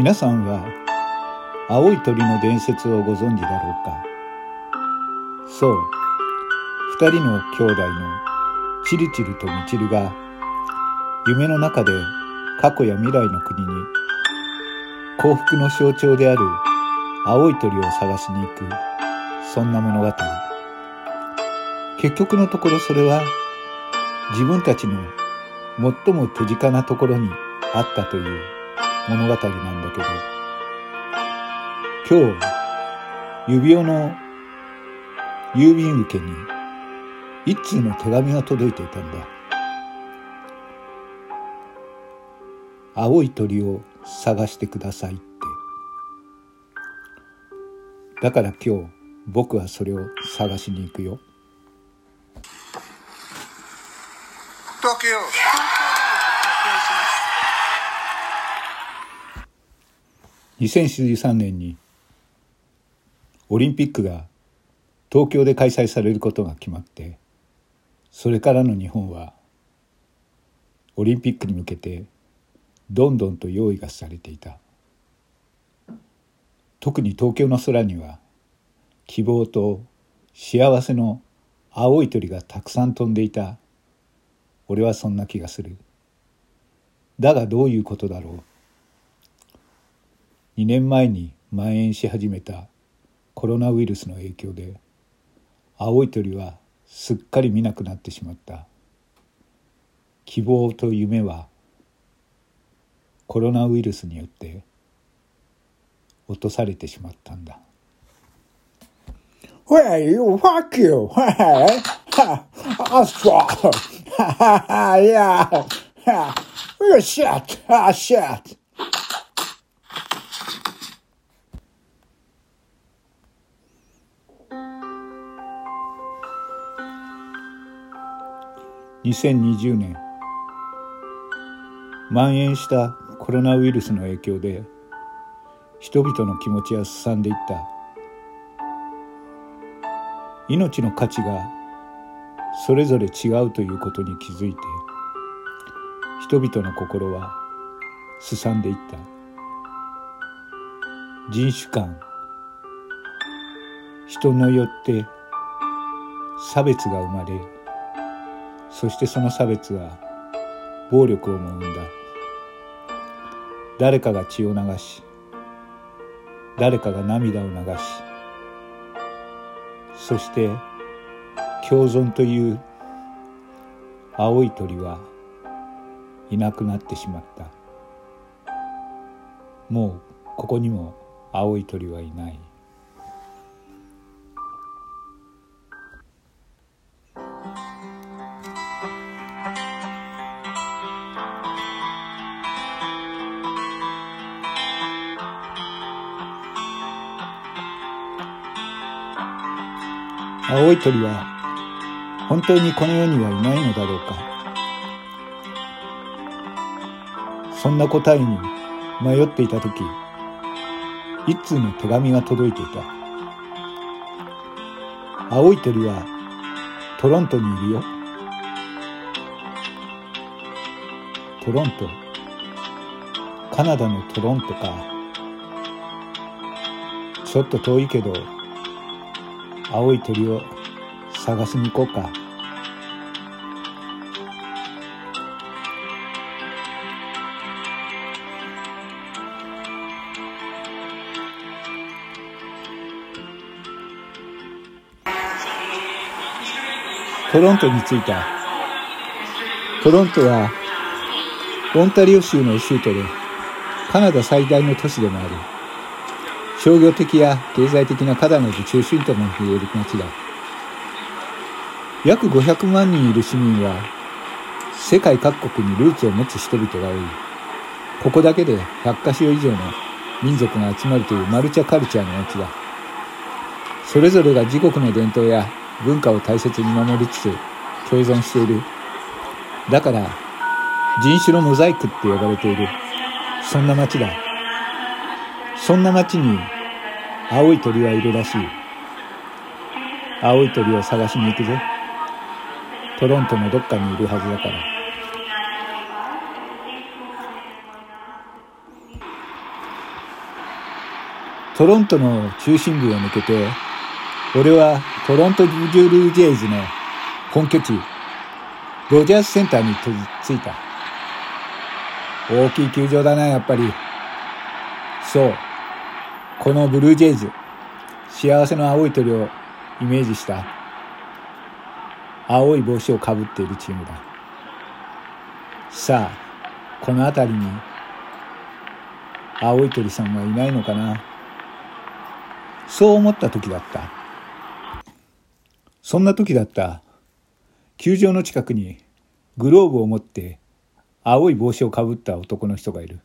皆さんは青い鳥の伝説をご存知だろうか？そう二人の兄弟のチルチルとミチルが夢の中で過去や未来の国に幸福の象徴である青い鳥を探しに行くそんな物語。結局のところそれは自分たちの最も手近なところにあったという。物語なんだけど。今日指輪の郵便受けに一通の手紙が届いていたんだ。青い鳥を探してくださいって。だから今日僕はそれを探しに行くよ。東京2013年にオリンピックが東京で開催されることが決まってそれからの日本はオリンピックに向けてどんどんと用意がされていた。特に東京の空には希望と幸せの青い鳥がたくさん飛んでいた。俺はそんな気がする。だがどういうことだろう。2年前に蔓延し始めたコロナウイルスの影響で青い鳥はすっかり見なくなってしまった希望と夢はコロナウイルスによって落とされてしまったんだ Well, you fuck you. Asshole. yeah. You shit. Ah, shit. 2020年。蔓延したコロナウイルスの影響で人々の気持ちはすさんでいった。命の価値がそれぞれ違うということに気づいて人々の心はすさんでいった。人種間人によって差別が生まれそしてその差別は暴力をも生んだ。誰かが血を流し誰かが涙を流しそして共存という青い鳥はいなくなってしまった。もうここにも青い鳥はいない。青い鳥は本当にこの世にはいないのだろうか。そんな答えに迷っていた時一通の手紙が届いていた。青い鳥はトロントにいるよ。トロント。カナダのトロントか。ちょっと遠いけど青い鳥を探しに行こうか。トロントに着いた。トロントはオンタリオ州の州都でカナダ最大の都市でもある。商業的や経済的なカナダの中心とも言える街だ。約500万人いる市民は世界各国にルーツを持つ人々が多い。ここだけで100カ所以上の民族が集まるというマルチャカルチャーの街だ。それぞれが自国の伝統や文化を大切に守りつつ共存している。だから人種のモザイクって呼ばれている。そんな街だ。そんな街に青い鳥はいるらしい青い鳥を探しに行くぜトロントのどっかにいるはずだからトロントの中心部を抜けて、俺はトロントブルールジェイズの本拠地、ロジャースセンターに着いた。大きい球場だな、やっぱり。そう。このブルージェイズ、幸せの青い鳥をイメージした青い帽子をかぶっているチームだ。さあ、この辺りに青い鳥さんはいないのかなそう思った時だった。そんな時だった。球場の近くにグローブを持って青い帽子をかぶった男の人がいる。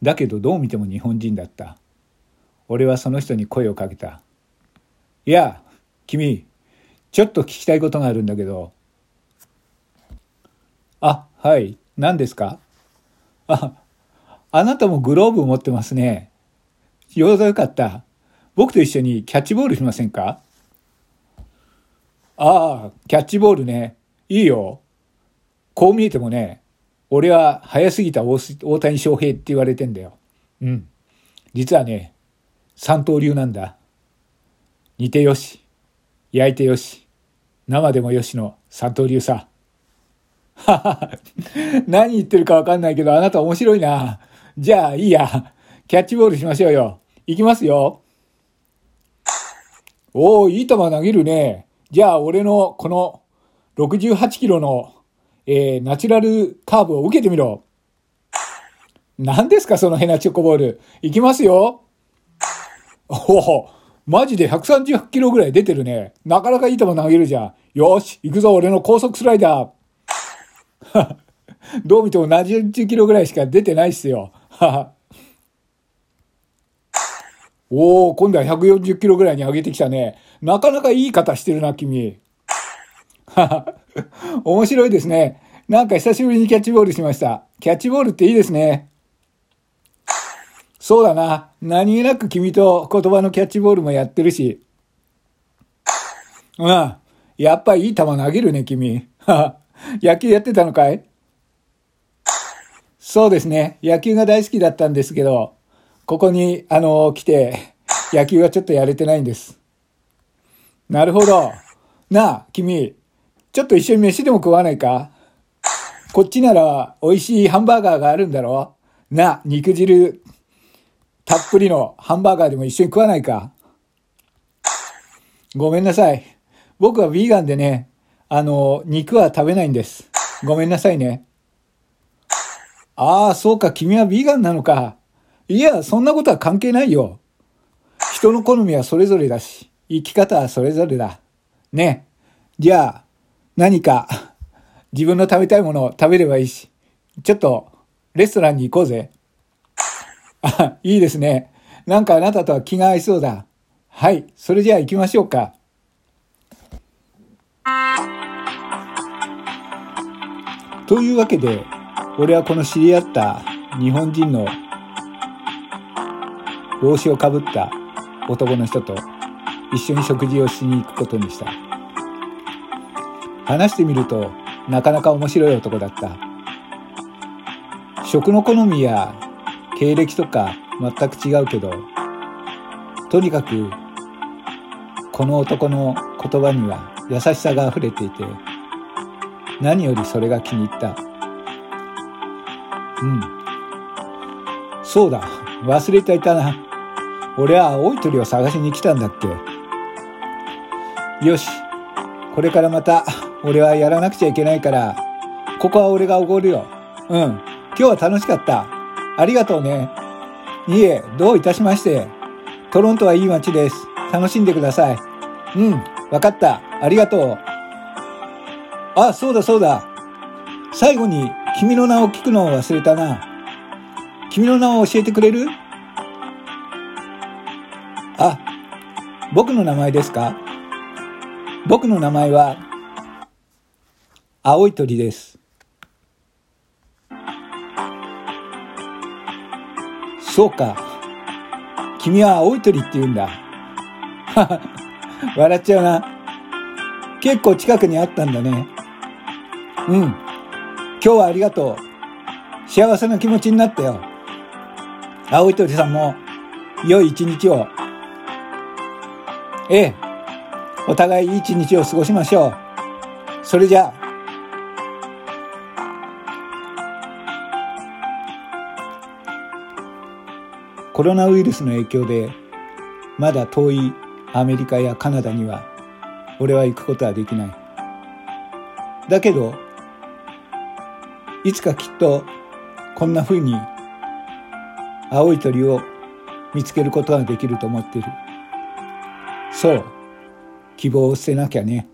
だけどどう見ても日本人だった。俺はその人に声をかけた。いや、君、ちょっと聞きたいことがあるんだけど。あ、はい、何ですか?あ、あなたもグローブ持ってますね。ちょうどよかった。僕と一緒にキャッチボールしませんか?ああ、キャッチボールね。いいよ。こう見えてもね、俺は早すぎた大谷翔平って言われてんだよ。うん。実はね、三刀流なんだ。煮てよし、焼いてよし、生でもよしの三刀流さ。は は何言ってるかわかんないけど、あなた面白いな。じゃあ、いいや。キャッチボールしましょうよ。いきますよ。おー、いい球投げるね。じゃあ、俺のこの68キロの、えー、ナチュラルカーブを受けてみろ。何ですか、そのヘナチョコボール。いきますよ。おお、マジで130キロぐらい出てるね。なかなかいい球投げるじゃん。よし、行くぞ、俺の高速スライダー。どう見ても70キロぐらいしか出てないっすよ。おお、今度は140キロぐらいに上げてきたね。なかなかいい方してるな、君。面白いですね。なんか久しぶりにキャッチボールしました。キャッチボールっていいですね。そうだな。何気なく君と言葉のキャッチボールもやってるし。うん。やっぱいい球投げるね、君。野球やってたのかい？そうですね。野球が大好きだったんですけど、ここに、あの、来て、野球はちょっとやれてないんです。なるほど。なあ、君、ちょっと一緒に飯でも食わないか？こっちなら美味しいハンバーガーがあるんだろ？なあ、肉汁たっぷりのハンバーガーでも一緒に食わないかごめんなさい。僕はヴィーガンでね、あの、肉は食べないんです。ごめんなさいね。ああ、そうか、君はビーガンなのか。いや、そんなことは関係ないよ。人の好みはそれぞれだし、生き方はそれぞれだ。ね。じゃあ、何か、自分の食べたいものを食べればいいし、ちょっと、レストランに行こうぜ。あ、いいですね。なんかあなたとは気が合いそうだ。はい、それじゃあ行きましょうか。というわけで、俺はこの知り合った日本人の帽子をかぶった男の人と一緒に食事をしに行くことにした。話してみるとなかなか面白い男だった。食の好みや経歴とか全く違うけど、とにかくこの男の言葉には優しさが溢れていて、何よりそれが気に入った。うん。そうだ、忘れていたな。俺は青い鳥を探しに来たんだっけ。よし、これからまた俺はやらなくちゃいけないから、ここは俺がおごるよ。うん、今日は楽しかった。ありがとうね。いえ、どういたしまして。トロントはいい街です。楽しんでください。うん、わかった。ありがとう。あ、そうだそうだ。最後に君の名を聞くのを忘れたな。君の名を教えてくれる？あ、僕の名前ですか？僕の名前は、青い鳥です。そうか。君は青い鳥って言うんだ。は 笑っちゃうな。結構近くにあったんだね。うん。今日はありがとう。幸せな気持ちになったよ。青い鳥さんも良い一日を。ええ、お互いいい一日を過ごしましょう。それじゃあ。コロナウイルスの影響で、まだ遠いアメリカやカナダには、俺は行くことはできない。だけど、いつかきっと、こんな風に、青い鳥を見つけることができると思っている。そう、希望を捨てなきゃね。